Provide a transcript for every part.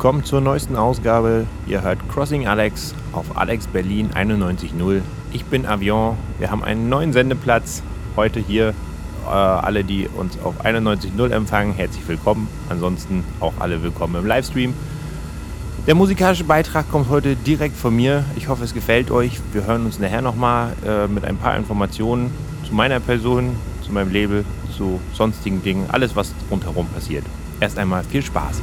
Willkommen zur neuesten Ausgabe. Ihr hört Crossing Alex auf Alex Berlin 91.0. Ich bin Avion. Wir haben einen neuen Sendeplatz heute hier. Äh, alle, die uns auf 91.0 empfangen, herzlich willkommen. Ansonsten auch alle willkommen im Livestream. Der musikalische Beitrag kommt heute direkt von mir. Ich hoffe, es gefällt euch. Wir hören uns nachher nochmal äh, mit ein paar Informationen zu meiner Person, zu meinem Label, zu sonstigen Dingen, alles, was rundherum passiert. Erst einmal viel Spaß.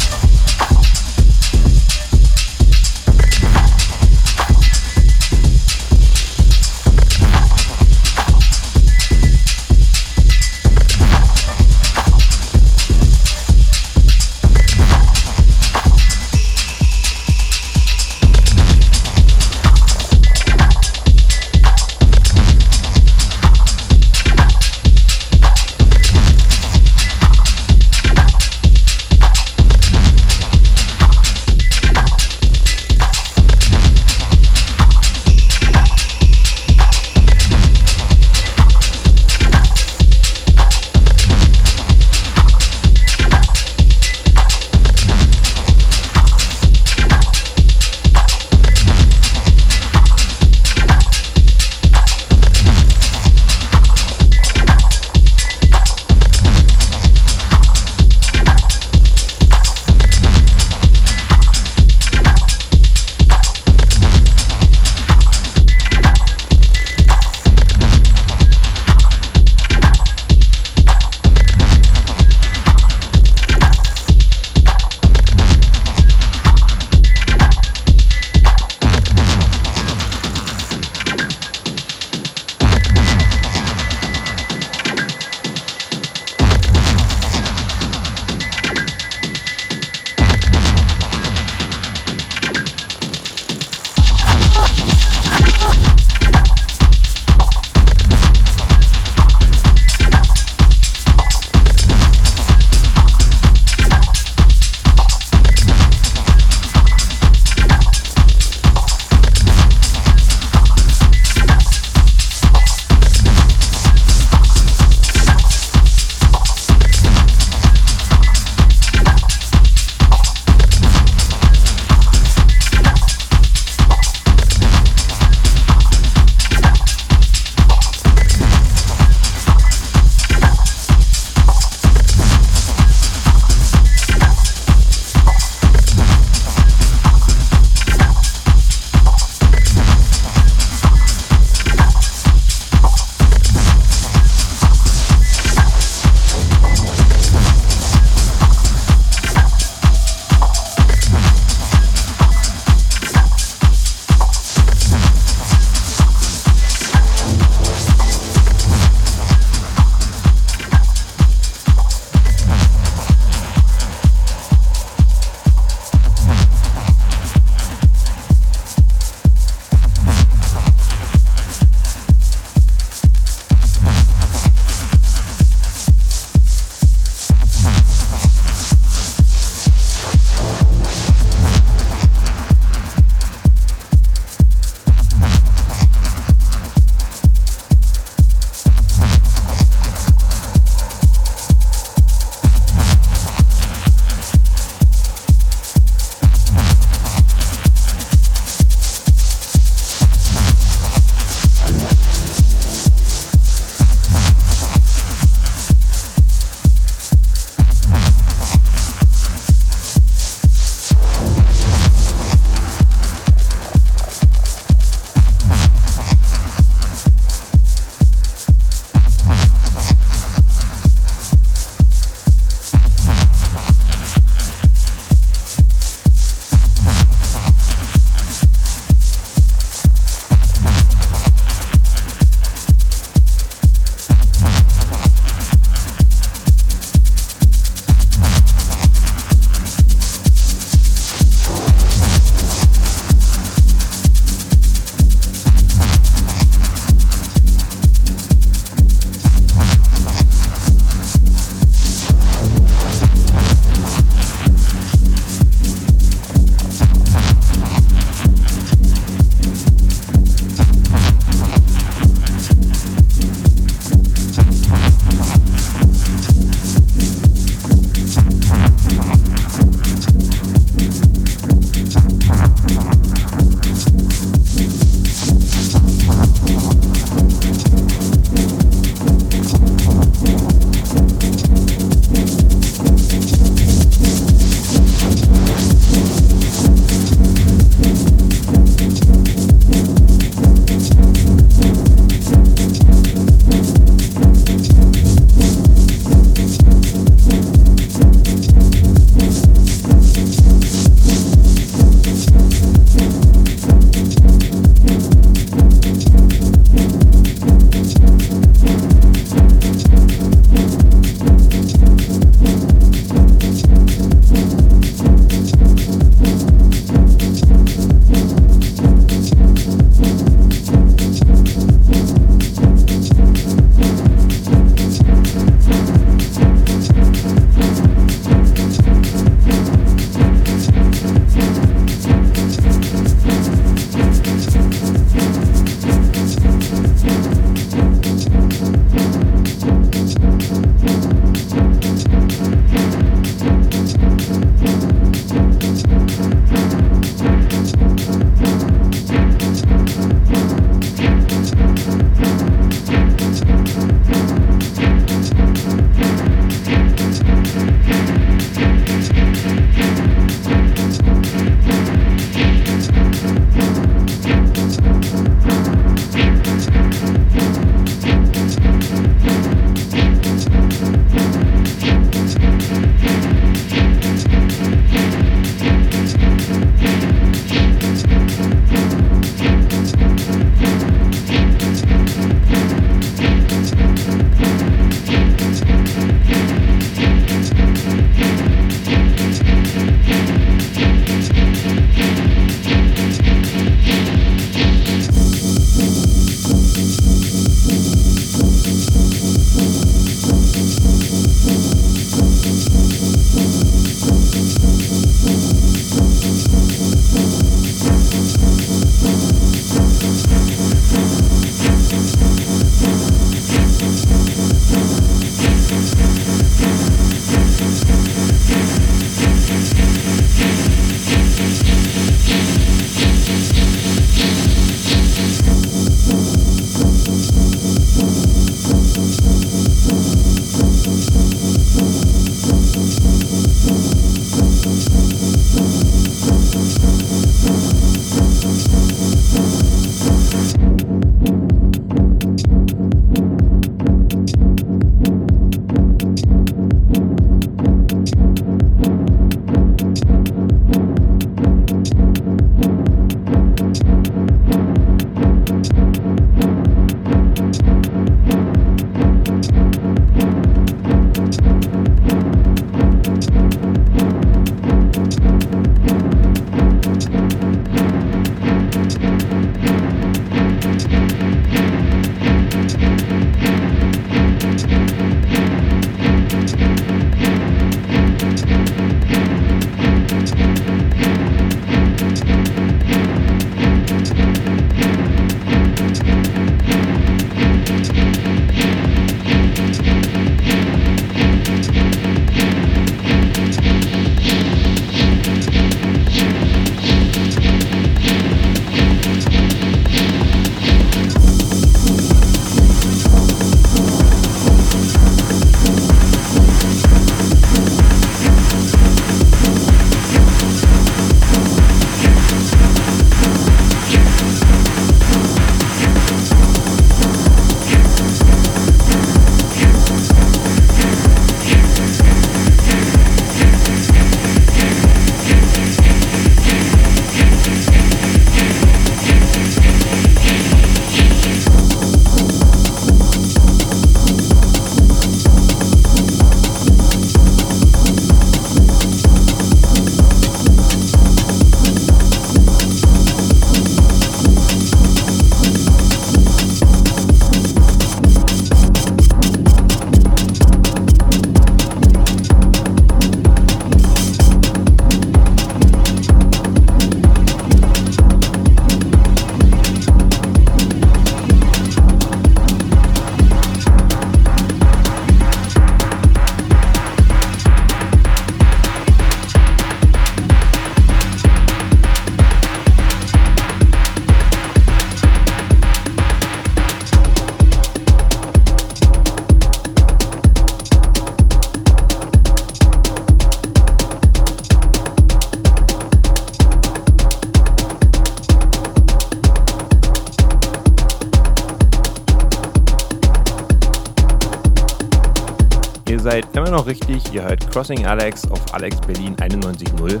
Ihr hört Crossing Alex auf Alex Berlin 91.0.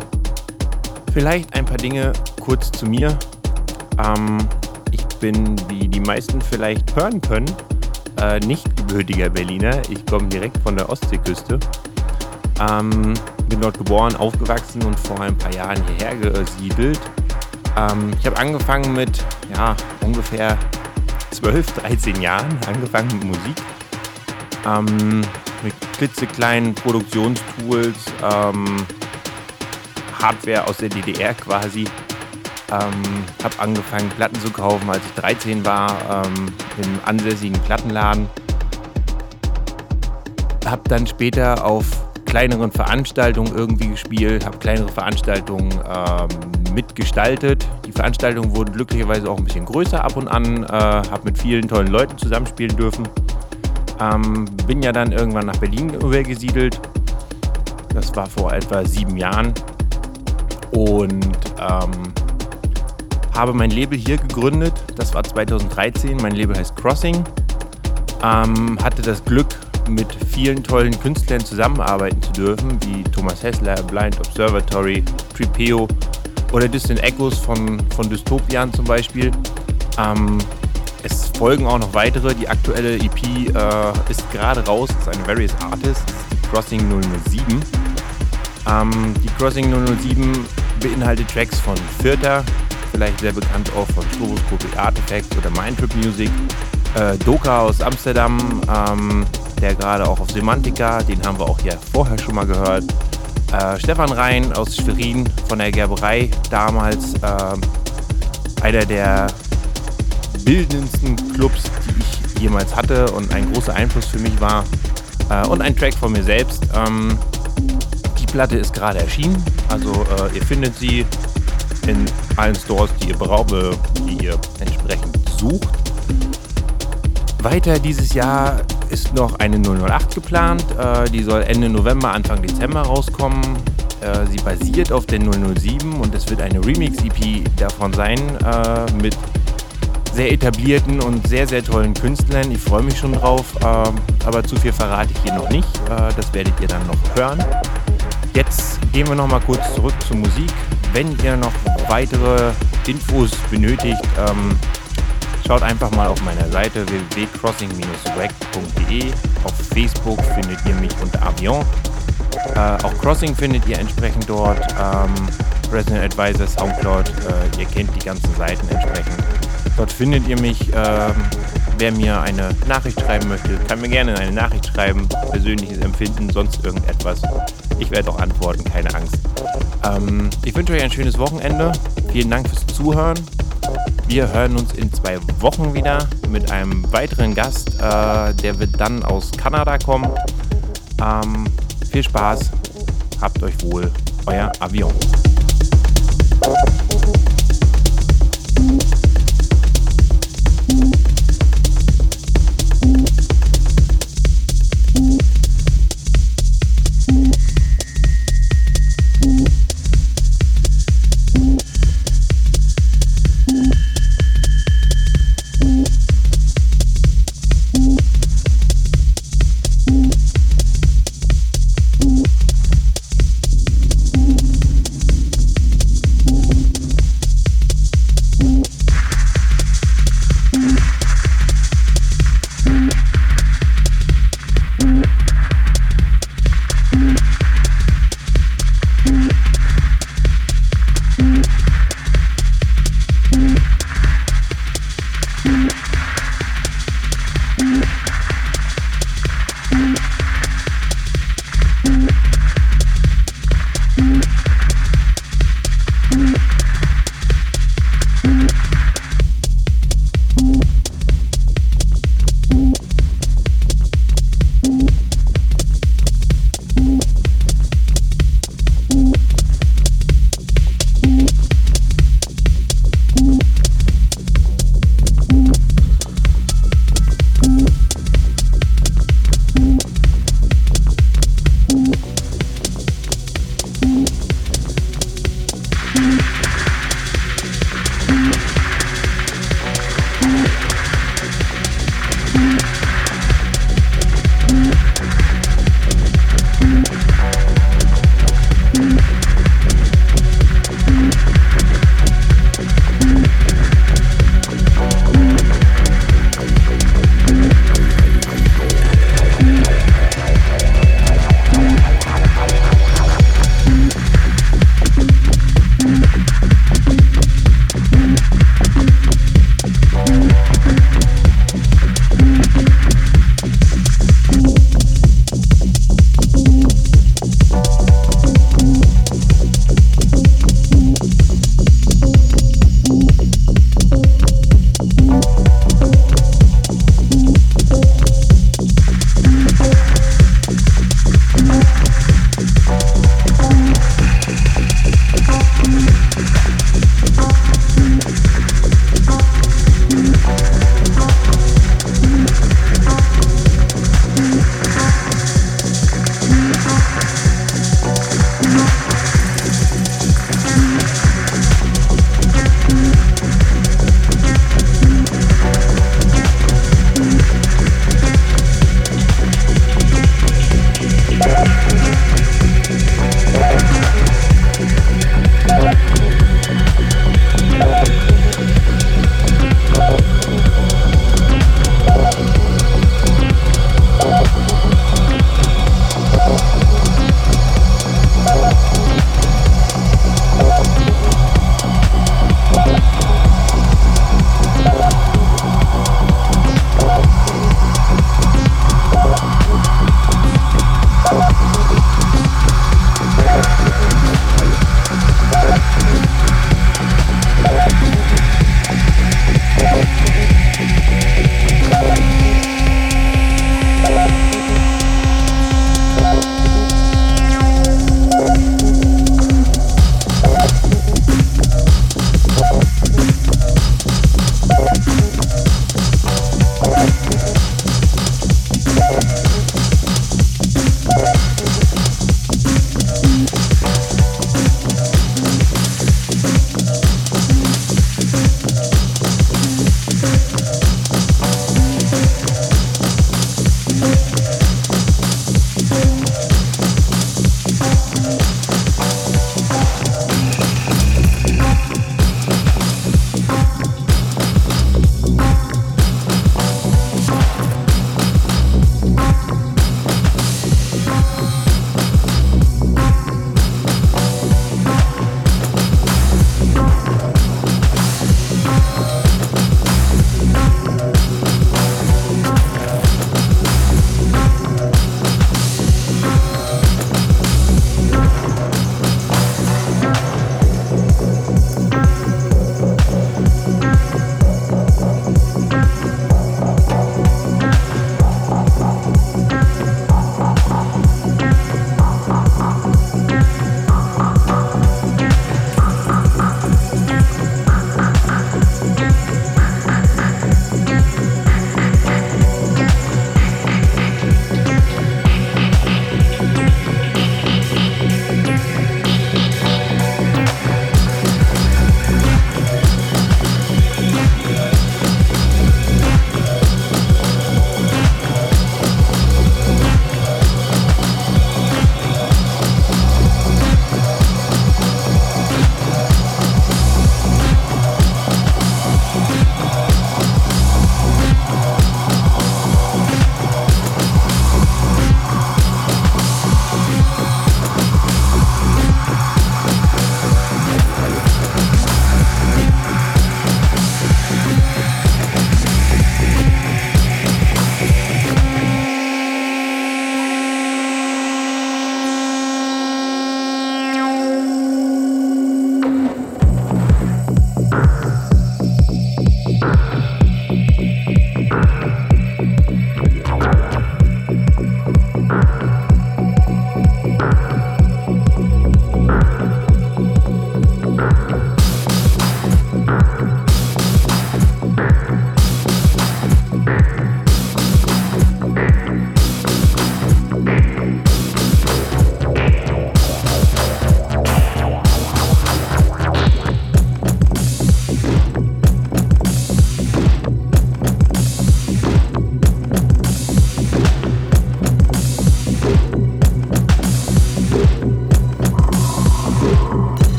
Vielleicht ein paar Dinge kurz zu mir. Ähm, ich bin, wie die meisten vielleicht hören können, äh, nicht gebürtiger Berliner. Ich komme direkt von der Ostseeküste. Ähm, bin dort geboren, aufgewachsen und vor ein paar Jahren hierher gesiedelt. Ähm, ich habe angefangen mit ja, ungefähr 12, 13 Jahren, angefangen mit Musik. Ähm, mit klitzekleinen Produktionstools, ähm, Hardware aus der DDR quasi. Ähm, habe angefangen, Platten zu kaufen, als ich 13 war, ähm, im ansässigen Plattenladen. Habe dann später auf kleineren Veranstaltungen irgendwie gespielt, habe kleinere Veranstaltungen ähm, mitgestaltet. Die Veranstaltungen wurden glücklicherweise auch ein bisschen größer ab und an, äh, habe mit vielen tollen Leuten zusammenspielen dürfen. Ähm, bin ja dann irgendwann nach Berlin übergesiedelt. Das war vor etwa sieben Jahren. Und ähm, habe mein Label hier gegründet. Das war 2013. Mein Label heißt Crossing. Ähm, hatte das Glück, mit vielen tollen Künstlern zusammenarbeiten zu dürfen, wie Thomas Hessler, Blind Observatory, Tripeo oder Distant Echoes von, von Dystopian zum Beispiel. Ähm, es folgen auch noch weitere. Die aktuelle EP äh, ist gerade raus, das ist eine Various Artists, die Crossing 007. Ähm, die Crossing 007 beinhaltet Tracks von Vierter, vielleicht sehr bekannt auch von Stroboscopic Artifacts oder Mindtrip Music. Äh, Doka aus Amsterdam, ähm, der gerade auch auf Semantica, den haben wir auch hier vorher schon mal gehört. Äh, Stefan Rhein aus Schwerin von der Gerberei, damals äh, einer der bildendsten Clubs, die ich jemals hatte und ein großer Einfluss für mich war. Äh, und ein Track von mir selbst. Ähm, die Platte ist gerade erschienen, also äh, ihr findet sie in allen Stores, die ihr braucht, die ihr entsprechend sucht. Weiter dieses Jahr ist noch eine 008 geplant. Äh, die soll Ende November, Anfang Dezember rauskommen. Äh, sie basiert auf der 007 und es wird eine Remix-EP davon sein äh, mit sehr etablierten und sehr, sehr tollen Künstlern. Ich freue mich schon drauf, ähm, aber zu viel verrate ich hier noch nicht. Äh, das werdet ihr dann noch hören. Jetzt gehen wir noch mal kurz zurück zur Musik. Wenn ihr noch weitere Infos benötigt, ähm, Schaut einfach mal auf meiner Seite www.crossing-wack.de. Auf Facebook findet ihr mich unter Avion. Äh, auch Crossing findet ihr entsprechend dort. Ähm, Resident Advisor, Soundcloud, äh, ihr kennt die ganzen Seiten entsprechend. Dort findet ihr mich. Ähm, wer mir eine Nachricht schreiben möchte, kann mir gerne eine Nachricht schreiben. Persönliches Empfinden, sonst irgendetwas. Ich werde auch antworten, keine Angst. Ähm, ich wünsche euch ein schönes Wochenende. Vielen Dank fürs Zuhören. Wir hören uns in zwei Wochen wieder mit einem weiteren Gast. Äh, der wird dann aus Kanada kommen. Ähm, viel Spaß, habt euch wohl, euer Avion.